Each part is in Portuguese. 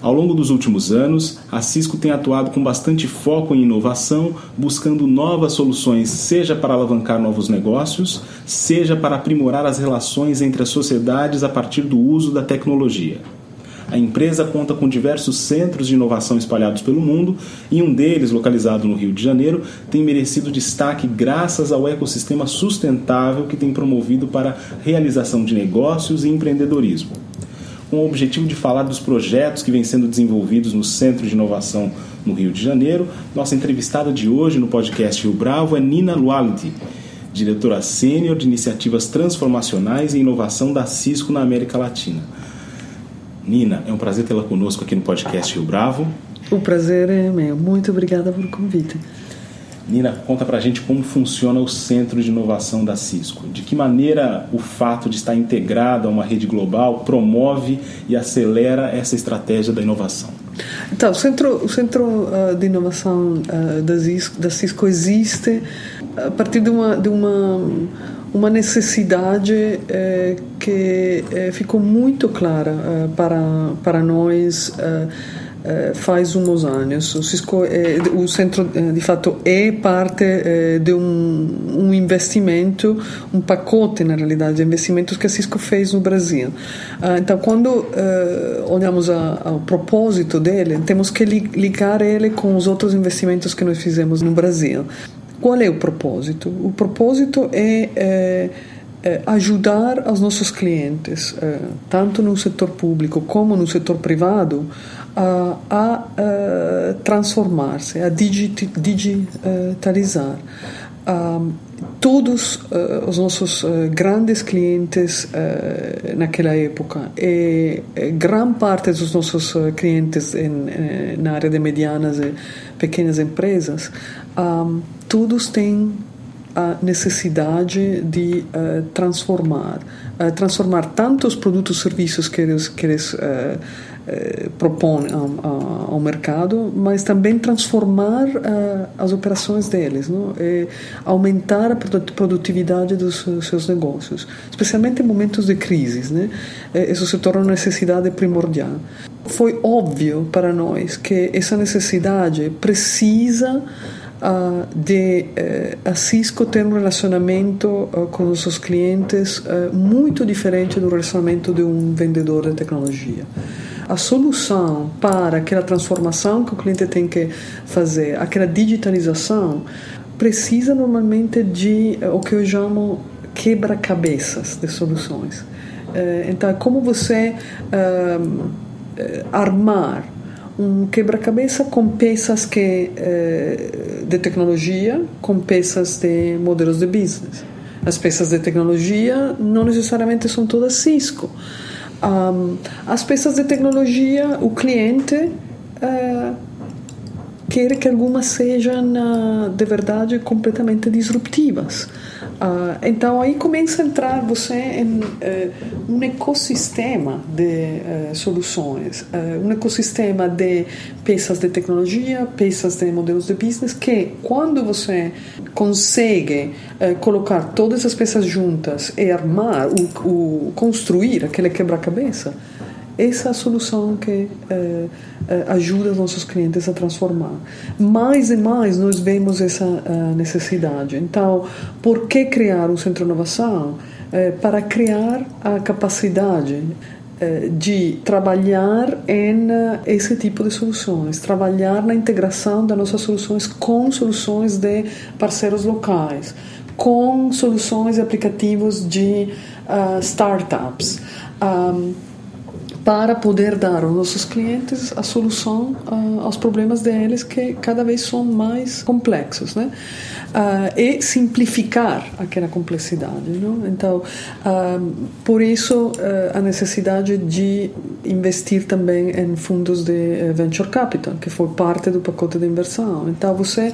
Ao longo dos últimos anos, a Cisco tem atuado com bastante foco em inovação, buscando novas soluções, seja para alavancar novos negócios, seja para aprimorar as relações entre as sociedades a partir do uso da tecnologia. A empresa conta com diversos centros de inovação espalhados pelo mundo e um deles, localizado no Rio de Janeiro, tem merecido destaque graças ao ecossistema sustentável que tem promovido para a realização de negócios e empreendedorismo com o objetivo de falar dos projetos que vêm sendo desenvolvidos no Centro de Inovação no Rio de Janeiro. Nossa entrevistada de hoje no podcast Rio Bravo é Nina Lualdi, diretora sênior de iniciativas transformacionais e inovação da Cisco na América Latina. Nina, é um prazer tê-la conosco aqui no podcast Rio Bravo. O prazer é meu. Muito obrigada pelo convite. Nina, conta pra gente como funciona o Centro de Inovação da Cisco. De que maneira o fato de estar integrado a uma rede global promove e acelera essa estratégia da inovação? Então, o Centro, o centro uh, de Inovação uh, da, Cisco, da Cisco existe a partir de uma, de uma, uma necessidade uh, que eh, ficou muito clara eh, para, para nós eh, faz uns anos. O Cisco, é, o centro, eh, de fato, é parte é, de um, um investimento, um pacote, na realidade, de investimentos que a Cisco fez no Brasil. Ah, então, quando olhamos a, ao propósito dele, temos que ligar ele com os outros investimentos que nós fizemos no Brasil. Qual é o propósito? O propósito é ajudar os nossos clientes, tanto no setor público como no setor privado, a, transformar-se, a digitalizar. todos uh, os nossos uh, grandes clientes uh, naquela época e grande parte dos nossos clientes na área de medianas e pequenas empresas, um, todos têm a necessidade de transformar, transformar tanto os produtos e serviços que eles, que eles eh, propõe ao, mercado, mas também transformar uh, as operações deles, não? E aumentar a produtividade dos seus negócios, especialmente em momentos de crise. Né? Isso se torna uma necessidade primordial. Foi óbvio para nós que essa necessidade precisa Uh, de a Cisco ter um relacionamento uh, com os seus clientes muito diferente do relacionamento de um vendedor de tecnologia a solução para aquela transformação que o cliente tem que fazer, aquela digitalização, precisa normalmente de eh, o que eu chamo quebra-cabeças de soluções. Eh, então, como você uh, armar um quebra-cabeça com peças que de tecnologia, com peças de modelos de business. As peças de tecnologia não necessariamente são todas Cisco. Um, as peças de tecnologia, o cliente uh, quer que algumas sejam, uh, de verdade, completamente disruptivas. Uh, então aí começa a entrar você em uh, um ecossistema de uh, soluções, um ecossistema de peças de tecnologia, peças de modelos de business que quando você consegue colocar todas as peças juntas e armar, o construir aquele quebra-cabeça, essa é a solução que eh, eh, ajuda os nossos clientes a transformar. Mais e mais nós vemos essa uh, necessidade. Então, por que criar um centro de inovação? Eh, para criar a capacidade de trabalhar em esse tipo de soluções, trabalhar na integração das nossas soluções com soluções de parceiros locais, com soluções e aplicativos de uh, startups. Um, para poder dar aos nossos clientes a solução uh, aos problemas deles que cada vez são mais complexos, né? Uh, e simplificar aquela complexidade, não? Então, uh, por isso a necessidade de investir também em fundos de venture capital, que foi parte do pacote de inversão. Então, você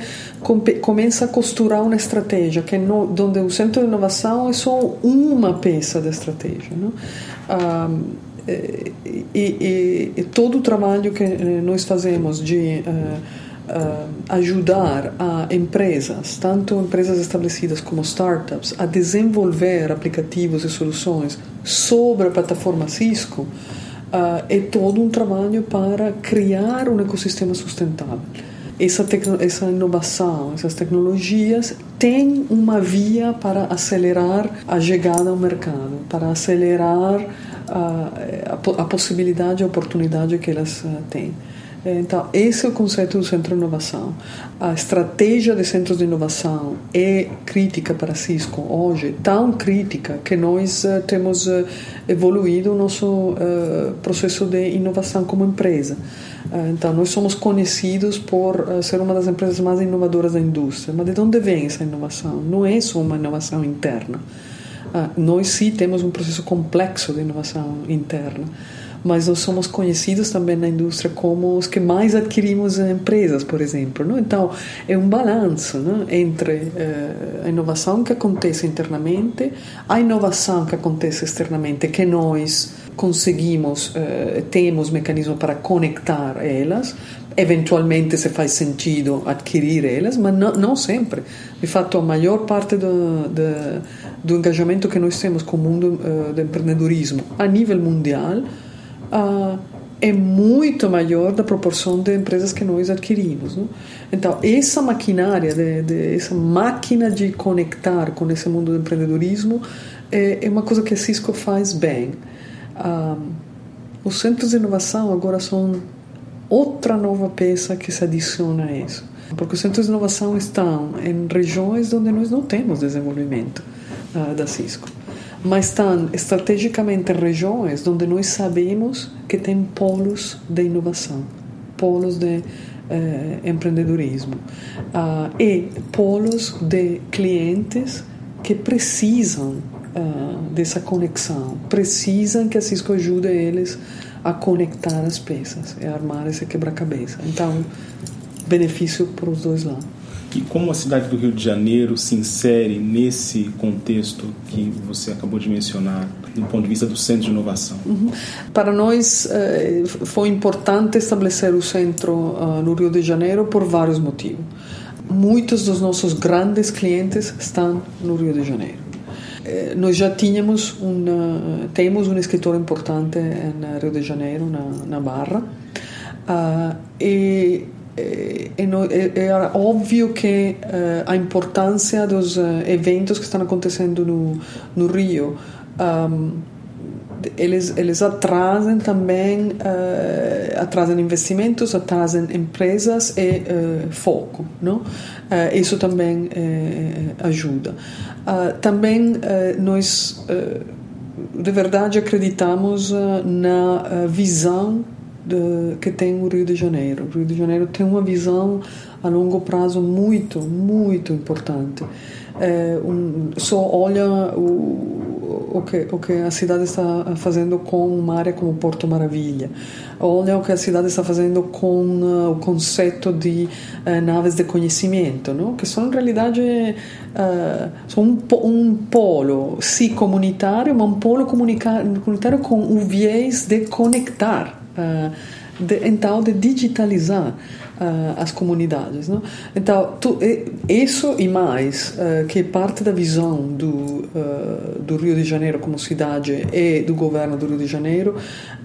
começa a costurar uma estratégia que no, onde o centro de inovação é só uma peça da estratégia, não? E, e, e, todo o trabalho que eh, nós fazemos de uh, ajudar a empresas, tanto empresas estabelecidas como startups, a desenvolver aplicativos e soluções sobre a plataforma Cisco, uh, é todo um trabalho para criar um ecossistema sustentável. Essa, essa inovação, essas tecnologias têm uma via para acelerar a chegada ao mercado, para acelerar a, a, possibilidade e a oportunidade que elas uh, têm. Então, esse é o conceito do centro de inovação. A estratégia de centros de inovação é crítica para Cisco hoje, tão crítica que nós uh, temos uh, evoluído o nosso processo de inovação como empresa. Então, nós somos conhecidos por ser uma das empresas mais inovadoras da indústria. Mas de onde vem essa inovação? Não é só uma inovação interna. Ah, nós sim temos um processo complexo de inovação interna, mas nós somos conhecidos também na indústria como os que mais adquirimos empresas, por exemplo. Não? Então, é um balanço não? entre eh, a inovação que acontece internamente, a inovação que acontece externamente, que nós conseguimos, eh, temos mecanismo para conectar elas, eventualmente se faz sentido adquirir elas, mas não, não sempre. De fato, a maior parte do, do, do engajamento que nós temos com o mundo uh, do empreendedorismo a nível mundial uh, é muito maior da proporção de empresas que nós adquirimos. Não? Então, essa maquinária, de, de, essa máquina de conectar com esse mundo do empreendedorismo é, é uma coisa que a Cisco faz bem. Uh, os centros de inovação agora são outra nova peça que se adiciona a isso. Porque os centros de inovação estão em regiões onde nós não temos desenvolvimento uh, da Cisco, mas estão estrategicamente em regiões onde nós sabemos que tem polos de inovação, polos de uh, empreendedorismo uh, e polos de clientes que precisam dessa conexão, precisam que a Cisco ajude eles a conectar as peças, é armar esse quebra-cabeça. Então, benefício para os dois lados. E como a cidade do Rio de Janeiro se insere nesse contexto que você acabou de mencionar, do ponto de vista do centro de inovação? Uhum. Para nós eh, foi importante estabelecer o centro uh, no Rio de Janeiro por vários motivos. Muitos dos nossos grandes clientes estão no Rio de Janeiro. Eh, nós já tínhamos um temos um escritor importante em Rio de Janeiro na, na Barra uh, e é, é, óbvio que uh, a importância dos uh, eventos que estão acontecendo no, no Rio. Um, eles eles atrasam também uh, atrasam investimentos atrasam empresas e foco não isso também ajuda também nós de verdade acreditamos na visão de, que tem o Rio de Janeiro. O Rio de Janeiro tem uma visão a longo prazo muito, muito importante. Um, só olha o, o, que, o que a cidade está fazendo com uma área como Porto Maravilha. Olha o que a cidade está fazendo com uh, o conceito de uh, naves de conhecimento, não? que são, em realidade, uh, são um, um polo, sim, comunitário, mas um polo comunitário com o viés de conectar uh, de, então de digitalizar uh, as comunidades não? então tu, isso e mais uh, que parte da visão do do Rio de Janeiro como cidade e do governo do Rio de Janeiro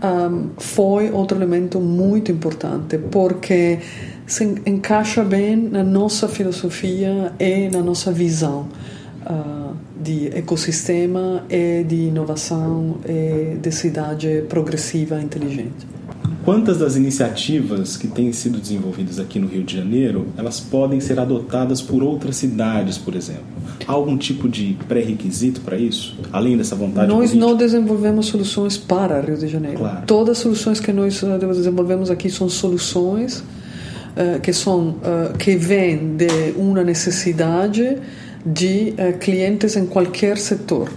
um, foi outro elemento muito importante porque se encaixa bem na nossa filosofia e na nossa visão Uh, de ecossistema e de inovação e de cidade progressiva inteligente. Quantas das iniciativas que têm sido desenvolvidas aqui no Rio de Janeiro, elas podem ser adotadas por outras cidades, por exemplo? Há algum tipo de pré-requisito para isso, além dessa vontade Nós política? não desenvolvemos soluções para Rio de Janeiro. Claro. Todas as soluções que nós uh, desenvolvemos aqui são soluções uh, que são uh, que vêm de uma necessidade de clientes em qualquer setor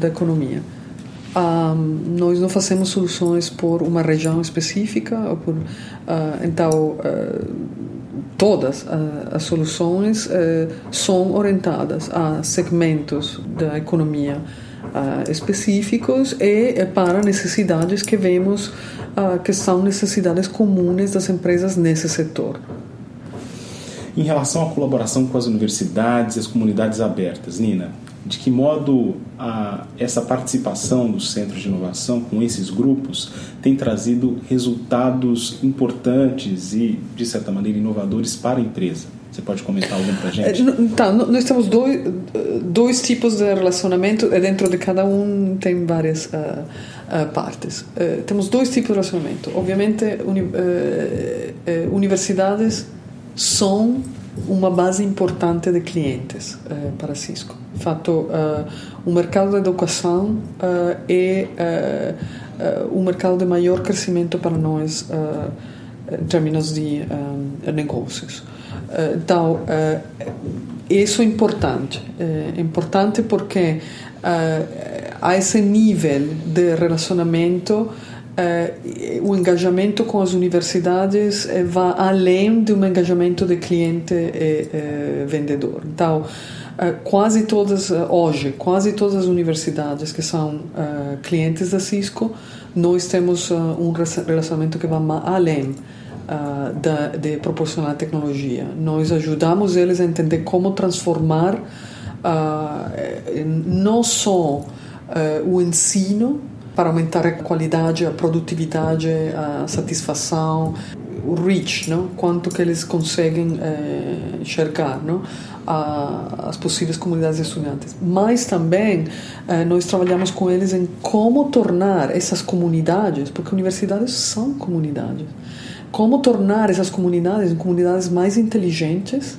da economia. Nós não fazemos soluções por uma região específica, ou por, uh, então uh, todas uh, as soluções são orientadas a segmentos da economia específicos e para necessidades que vemos que são necessidades comuns das empresas nesse setor. Em relação à colaboração com as universidades e as comunidades abertas, Nina, de que modo a, essa participação do Centro de Inovação com esses grupos tem trazido resultados importantes e, de certa maneira, inovadores para a empresa? Você pode comentar algum para a gente? Tá, nós temos dois, dois tipos de relacionamento e dentro de cada um tem várias uh, uh, partes. Uh, temos dois tipos de relacionamento. Obviamente, uni, universidades são uma base importante de clientes para Cisco. Fato, uh, o mercado da educação uh, é o mercado de maior crescimento para nós em termos de negócios. então, isso é importante. É importante porque a esse nível de relacionamento o engajamento com as universidades uh, vai além de um engajamento de cliente e vendedor. Então, quase todas, hoje, quase todas as universidades que são clientes da Cisco, nós temos um relacionamento que vai além da, de proporcionar tecnologia. Nós ajudamos eles a entender como transformar não só o ensino, para aumentar a qualidade, a produtividade, a satisfação, o reach, não? quanto que eles conseguem é, enxergar não? A, as possíveis comunidades de estudantes. Mas também é, nós trabalhamos com eles em como tornar essas comunidades, porque universidades são comunidades, como tornar essas comunidades em comunidades mais inteligentes,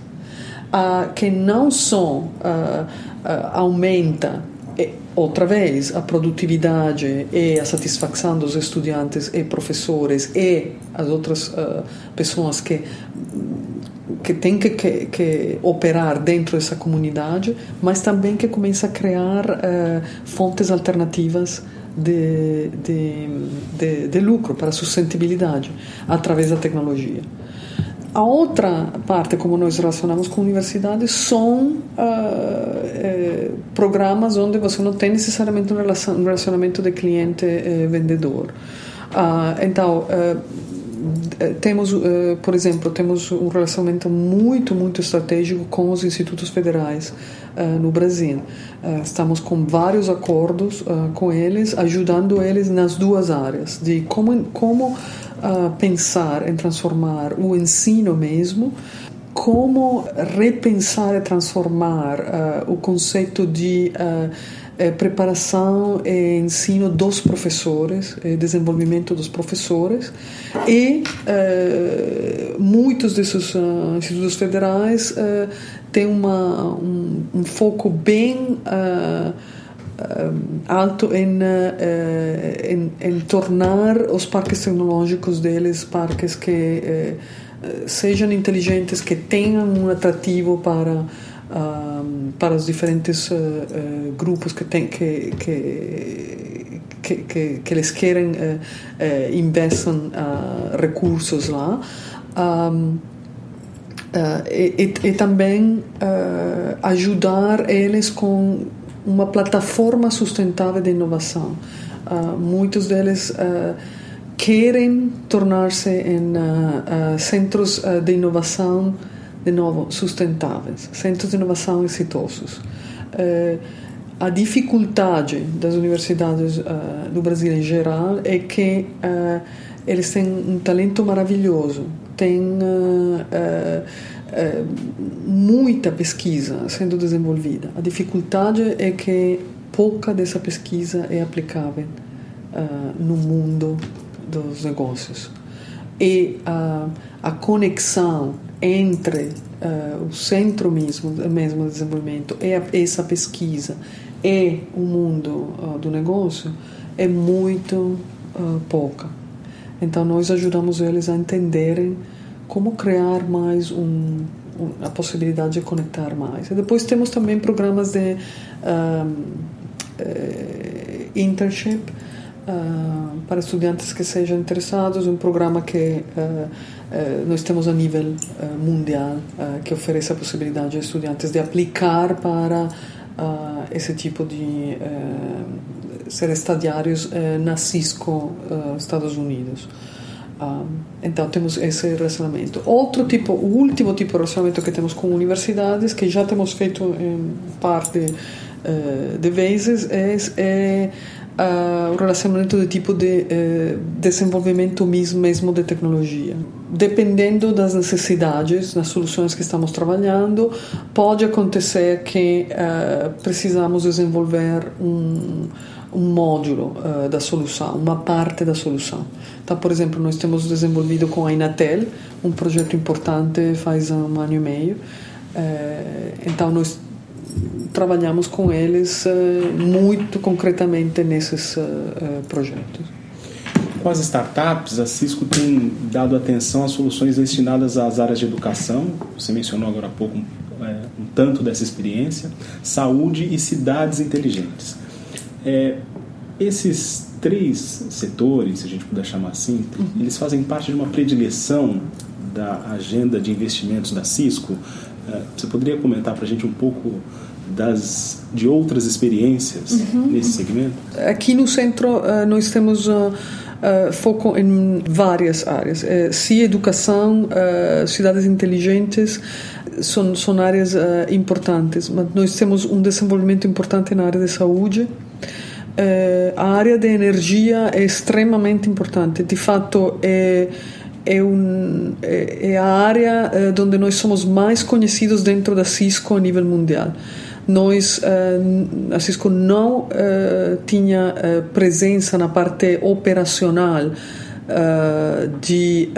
uh, que não só uh, uh, aumenta outra vez, a produtividade e a satisfação dos estudantes e professores e as outras uh, pessoas que que têm que, que, que, operar dentro dessa comunidade, mas também que começa a criar uh, fontes alternativas de, de, de, de lucro para a sustentabilidade através da tecnologia. A outra parte, como nós relacionamos com universidades, são uh, programas onde você não tem necessariamente um relacionamento de cliente-vendedor. Uh, então, uh, temos, por exemplo, temos um relacionamento muito, muito estratégico com os institutos federais no Brasil. estamos com vários acordos com eles, ajudando eles nas duas áreas, de como, como uh, pensar em transformar o ensino mesmo, como repensar e transformar uh, o conceito de uh, preparação e ensino dos professores, desenvolvimento dos professores, e uh, muitos desses institutos federais têm uma, um, um, foco bem alto em, eh, em, em, tornar os parques tecnológicos deles parques que eh, sejam inteligentes, que tenham um atrativo para para os diferentes grupos que tem que que que, que, que eles querem investem recursos lá. Uh, e, e, também uh, ajudar eles com uma plataforma sustentável de inovação. Uh, muitos deles uh, querem tornar-se em uh, centros de inovação, de novo, sustentáveis, centros de inovação exitosos. a dificuldade das universidades do Brasil em geral é que eles têm um talento maravilhoso, têm é, muita pesquisa sendo desenvolvida. A dificuldade é que pouca dessa pesquisa é aplicável uh, no mundo dos negócios. e a, a conexão entre uh, o centro mesmo, mesmo de desenvolvimento e a, essa pesquisa e o mundo uh, do negócio é muito pouca. Então, nós ajudamos eles a entenderem como criar mais um, um, a possibilidade de conectar mais. E depois temos também programas de eh, internship uh, para estudantes que sejam interessados, um programa que uh, uh, nós temos a nível mundial que oferece a possibilidade a estudantes de aplicar para esse tipo de ser estagiários na Cisco Estados Unidos. Então temos esse relacionamento. Outro tipo, o último tipo de relacionamento que temos com universidades, que já temos feito em parte de vezes, é, é uh, o relacionamento de tipo de uh, desenvolvimento mesmo, mesmo de tecnologia. Dependendo das necessidades, das soluções que estamos trabalhando, pode acontecer que uh, precisamos desenvolver um, um módulo uh, da solução, uma parte da solução. Então, por exemplo, nós temos desenvolvido com a Inatel um projeto importante faz um ano e meio. Uh, então, nós trabalhamos com eles uh, muito concretamente nesses projetos. Com as startups, a Cisco tem dado atenção às soluções destinadas às áreas de educação, você mencionou agora há pouco um tanto dessa experiência, saúde e cidades inteligentes. É, esses três setores, se a gente puder chamar assim, uhum. eles fazem parte de uma predileção da agenda de investimentos da Cisco. Você poderia comentar para a gente um pouco das de outras experiências uhum. nesse segmento? Aqui no centro uh, nós temos uh, uh, foco em várias áreas. Se educação, cidades inteligentes são, são áreas importantes, mas nós temos um desenvolvimento importante na área de saúde. a área de energia é extremamente importante. De fato, é é, um, é, é a área onde nós somos mais conhecidos dentro da Cisco a nível mundial nós, uh, a Cisco não uh, tinha uh, presença na parte operacional de,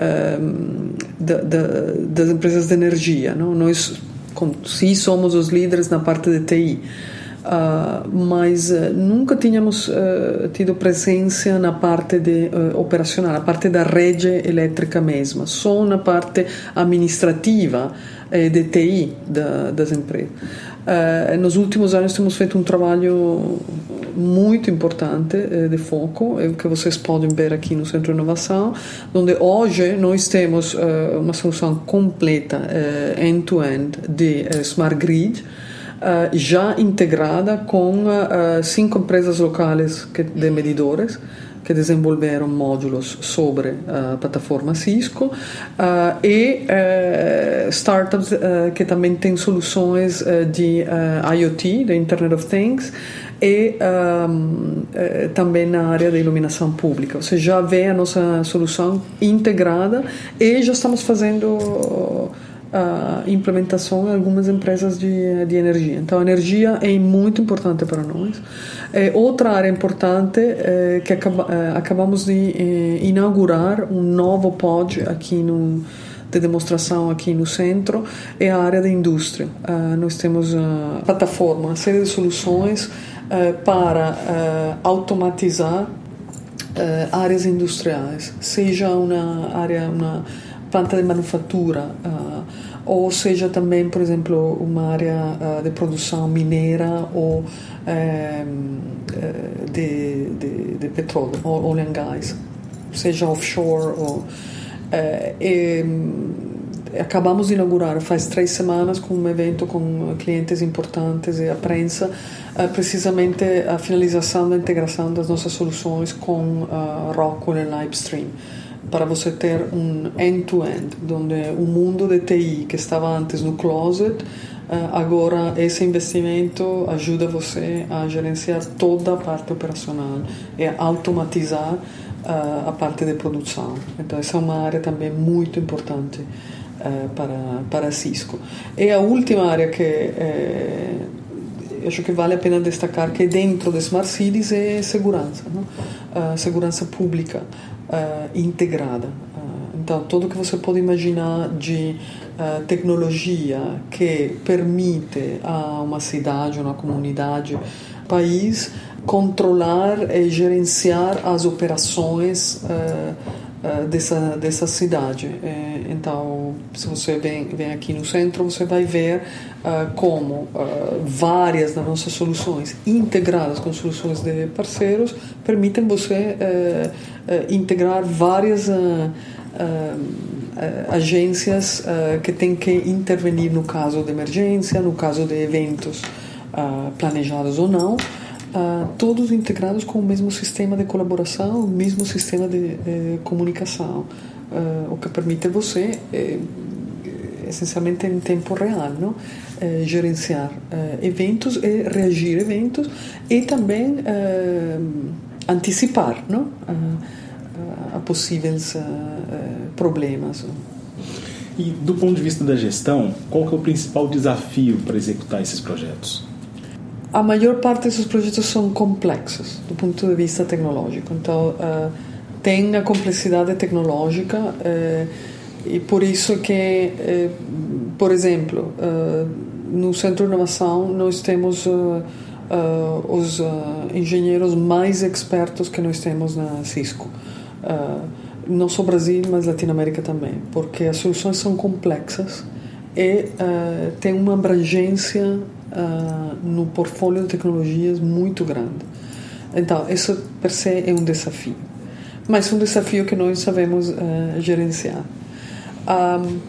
de, de, das empresas de energia. Não? Nós, sim, somos os líderes na parte de TI. Uh, mas uh, nunca tínhamos uh, tido presença na parte de, operacional, na parte da rede elétrica mesma, só na parte administrativa de TI da, das empresas. Uh, nos últimos anos temos feito um trabalho muito importante uh, de foco, uh, que vocês podem ver aqui no Centro de Inovação, onde hoje nós temos uma solução completa, end-to-end, -end, de Smart Grid, já integrada com cinco empresas locais de medidores desenvolveram módulos sobre a plataforma Cisco uh, e uh, startups uh, que também têm soluções de IoT, da Internet of Things, e um, também na área da iluminação pública. Você já vê a nossa solução integrada e já estamos fazendo a implementação em algumas empresas de, de energia. Então, a energia é muito importante para nós. É, outra área importante é que acaba, é, acabamos de é, inaugurar um novo pod aqui no de demonstração aqui no centro é a área da indústria. Uh, nós temos plataforma, uma série de soluções uh, para uh, automatizar áreas industriais, seja uma área, uma planta de manufatura, uh, ou seja também, por exemplo, uma área uh, de produção mineira ou uh, de, de, de, petróleo, oil and gas, seja offshore ou... E, acabamos de inaugurar faz três semanas com um evento com clientes importantes e a prensa precisamente a finalização da integração das nossas soluções com uh, Rockwell e Livestream para você ter um end-to-end, -end, onde o mundo de TI que estava antes no closet, eh, agora esse investimento ajuda você a gerenciar toda a parte operacional e a automatizar eh, a parte de produção. Então essa é uma área também muito importante eh, para, para Cisco. E a última área que acho que vale a pena destacar que dentro de Smart Cities é segurança? Uh, segurança pública uh, integrada. Uh, Então, tudo que você pode imaginar de tecnologia que permite a uma cidade, uma comunidade, país controlar e gerenciar as operações uh, uh, dessa, dessa cidade. É, então, se você vem, vem aqui no centro, você vai ver uh, como várias das nossas soluções, integradas com soluções de parceiros, permitem você integrar várias. agências que têm que intervenir no caso de emergência, no caso de eventos planejados ou não, uh, todos integrados com o mesmo sistema de colaboração, o mesmo sistema de, de comunicação, uh, o que permite você, eh, essencialmente em tempo real, não? Eh, gerenciar eh, eventos e reagir a eventos e também antecipar não? a possíveis problemas. E do ponto de vista da gestão, qual é o principal desafio para executar esses projetos? A maior parte desses projetos são complexos do ponto de vista tecnológico. Então, uh, tem a complexidade tecnológica uh, e por isso que, uh, por exemplo, no Centro de Inovação nós temos os engenheiros mais expertos que nós temos na Cisco. não só Brasil, mas Latinoamérica também, porque as soluções são complexas e tem uma abrangência uh, no portfólio de tecnologias muito grande. Então, isso per se é um desafio, mas um desafio que nós sabemos uh, gerenciar. Um,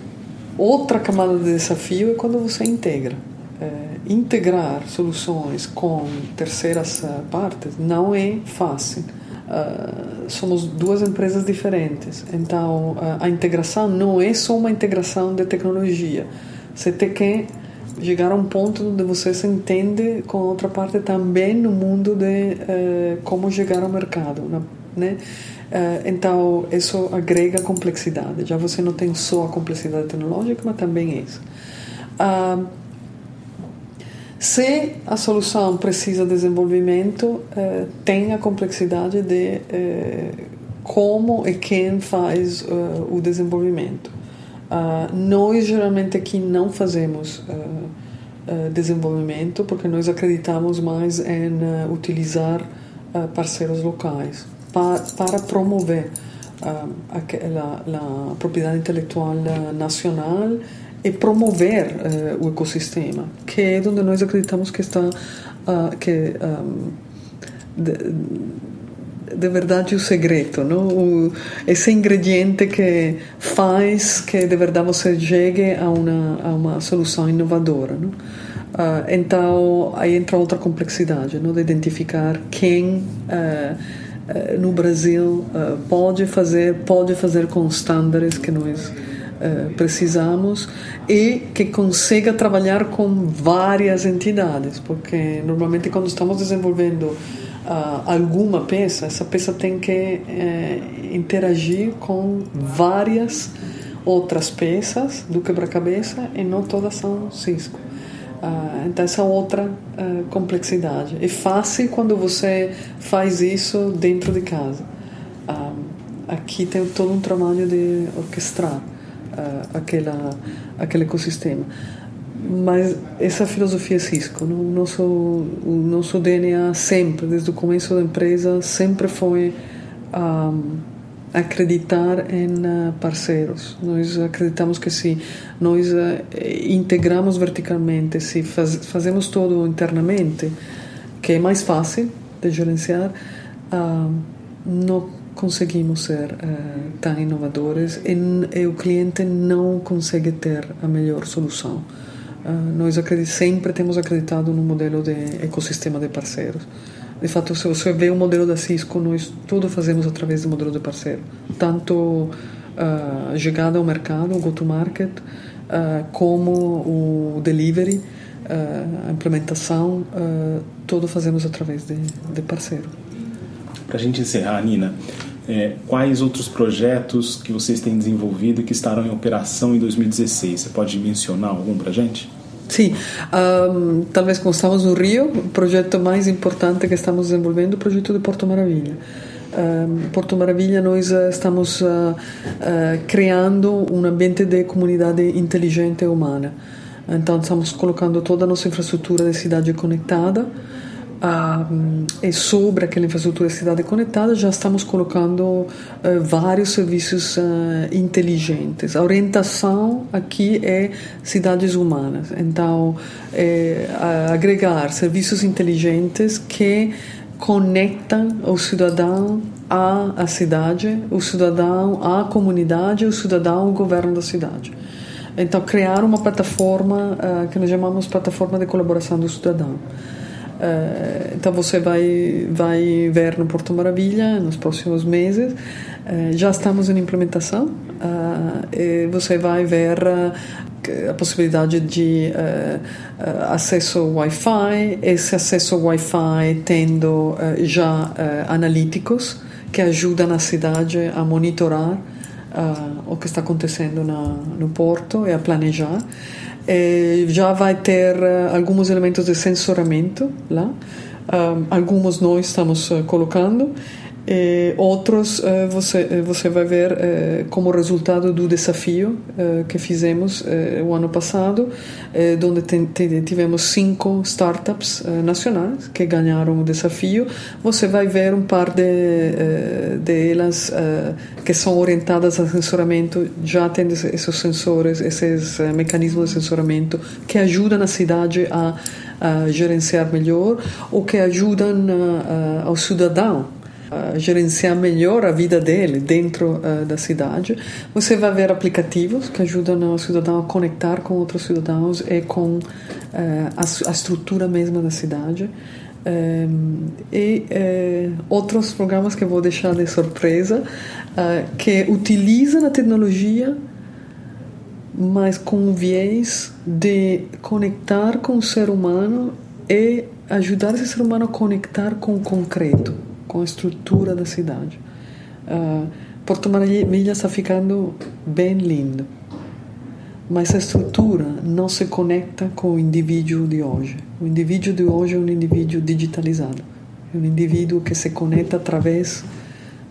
outra camada de desafio é quando você integra. Uh, integrar soluções com terceiras partes não é fácil. Uh, somos duas empresas diferentes, então uh, a integração não é só uma integração de tecnologia. Você tem que chegar a um ponto onde você se entende com a outra parte também no mundo de uh, como chegar ao mercado, né? Uh, então, isso agrega complexidade. Já você não tem só a complexidade tecnológica, mas também isso. Uh, se a solução precisa de desenvolvimento, uh, tem a complexidade de como e quem faz o desenvolvimento. Uh, nós geralmente aqui não fazemos uh, uh, desenvolvimento porque nós acreditamos mais em utilizar parceiros locais para, para promover a, propriedade intelectual nacional e promover o ecossistema, que é onde nós acreditamos que está que um, de, de verdade o segredo, não? O, esse ingrediente que faz que de verdade você chegue a uma, a uma solução inovadora. Não? Uh, então aí entra outra complexidade, não? de identificar quem uh, uh, no Brasil pode fazer, pode fazer com os estándares que nós precisamos e que consiga trabalhar com várias entidades, porque normalmente quando estamos desenvolvendo uh, alguma peça, essa peça tem que eh, interagir com várias outras peças do quebra-cabeça e não todas são Cisco. Uh, então, essa é outra uh, complexidade. É fácil quando você faz isso dentro de casa. Uh, aqui tem todo um trabalho de orquestrar aquela, aquele ecossistema mas essa filosofia Cisco, no nosso o nosso DNA sempre, desde o começo da empresa, sempre foi um, acreditar em uh, parceiros. Nós acreditamos que se nós uh, integramos verticalmente, se faz, fazemos tudo internamente, que é mais fácil de gerenciar, uh, não conseguimos ser tão inovadores e, e o cliente não consegue ter a melhor solução. Uh, nós sempre temos acreditado no modelo de ecossistema de parceiros. De fato, se você vê o modelo da Cisco, nós tudo fazemos através do modelo de parceiro. Tanto uh, chegada ao mercado, o go-to-market, uh, como o delivery, a implementação, tudo fazemos através de, de parceiro. Para a gente encerrar, Nina, é, quais outros projetos que vocês têm desenvolvido e que estarão em operação em 2016? Você pode mencionar algum para gente? Sim, um, talvez como estamos no Rio, o projeto mais importante que estamos desenvolvendo é o projeto de Porto Maravilha. Porto Maravilha nós uh, estamos uh, criando um ambiente de comunidade inteligente e humana. Então estamos colocando toda a nossa infraestrutura de cidade conectada e sobre aquela infraestrutura de cidade conectada já estamos colocando vários serviços inteligentes. A orientação aqui é cidades humanas. Então, é, agregar serviços inteligentes que conectam o cidadão à, à cidade, o cidadão à comunidade, o cidadão ao governo da cidade. Então, criar uma plataforma que nós chamamos plataforma de colaboração do cidadão. Uh, então, você vai, vai ver no Porto Maravilha nos próximos meses. Uh, já estamos em implementação. você vai ver a possibilidade de uh, uh, acesso Wi-Fi, esse acesso Wi-Fi tendo uh, já analíticos que ajudam a cidade a monitorar o que está acontecendo na, no porto e a planejar. E já vai ter alguns elementos de sensoramento lá, alguns nós estamos colocando e outros uh, você, eh, você vai ver como resultado do desafio que fizemos o ano passado, onde tivemos cinco startups nacionais que ganharam o desafio. Você vai ver um par de, de que são orientadas a sensoramento, já tem esses sensores, esses mecanismos de sensoramento que ajudam a cidade a, a gerenciar melhor ou que ajudam ao cidadão gerenciar melhor a vida dele dentro uh, da cidade. Você vai ver aplicativos que ajudam o cidadão a conectar com outros cidadãos e com uh, a, a, estrutura mesma da cidade. Um, e uh, outros programas que vou deixar de surpresa que utilizam a tecnologia mas com um viés de conectar com o ser humano e ajudar esse ser humano a conectar com o concreto com a estrutura da cidade. Uh, Porto Maravilha está ficando bem lindo, mas a estrutura não se conecta com o indivíduo de hoje. O indivíduo de hoje é um indivíduo digitalizado, é um indivíduo que se conecta através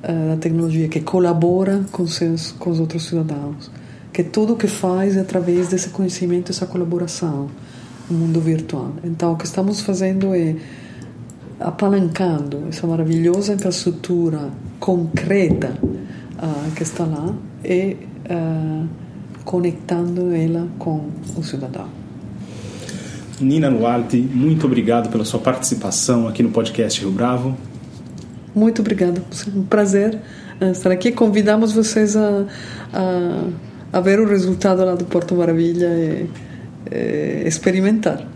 uh, da tecnologia, que colabora com, seus, com os outros cidadãos, que tudo o que faz é através desse conhecimento, essa colaboração no mundo virtual. Então, o que estamos fazendo é apalancando essa maravilhosa infraestrutura concreta uh, que está lá e uh, conectando ela com o cidadão. Nina Nualti, muito obrigado pela sua participação aqui no podcast Rio Bravo. Muito obrigada, um prazer eh, estar aqui. Convidamos vocês a, a, a ver o resultado lá do Porto Maravilha e, e experimentar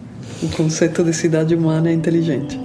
o conceito de cidade humana inteligente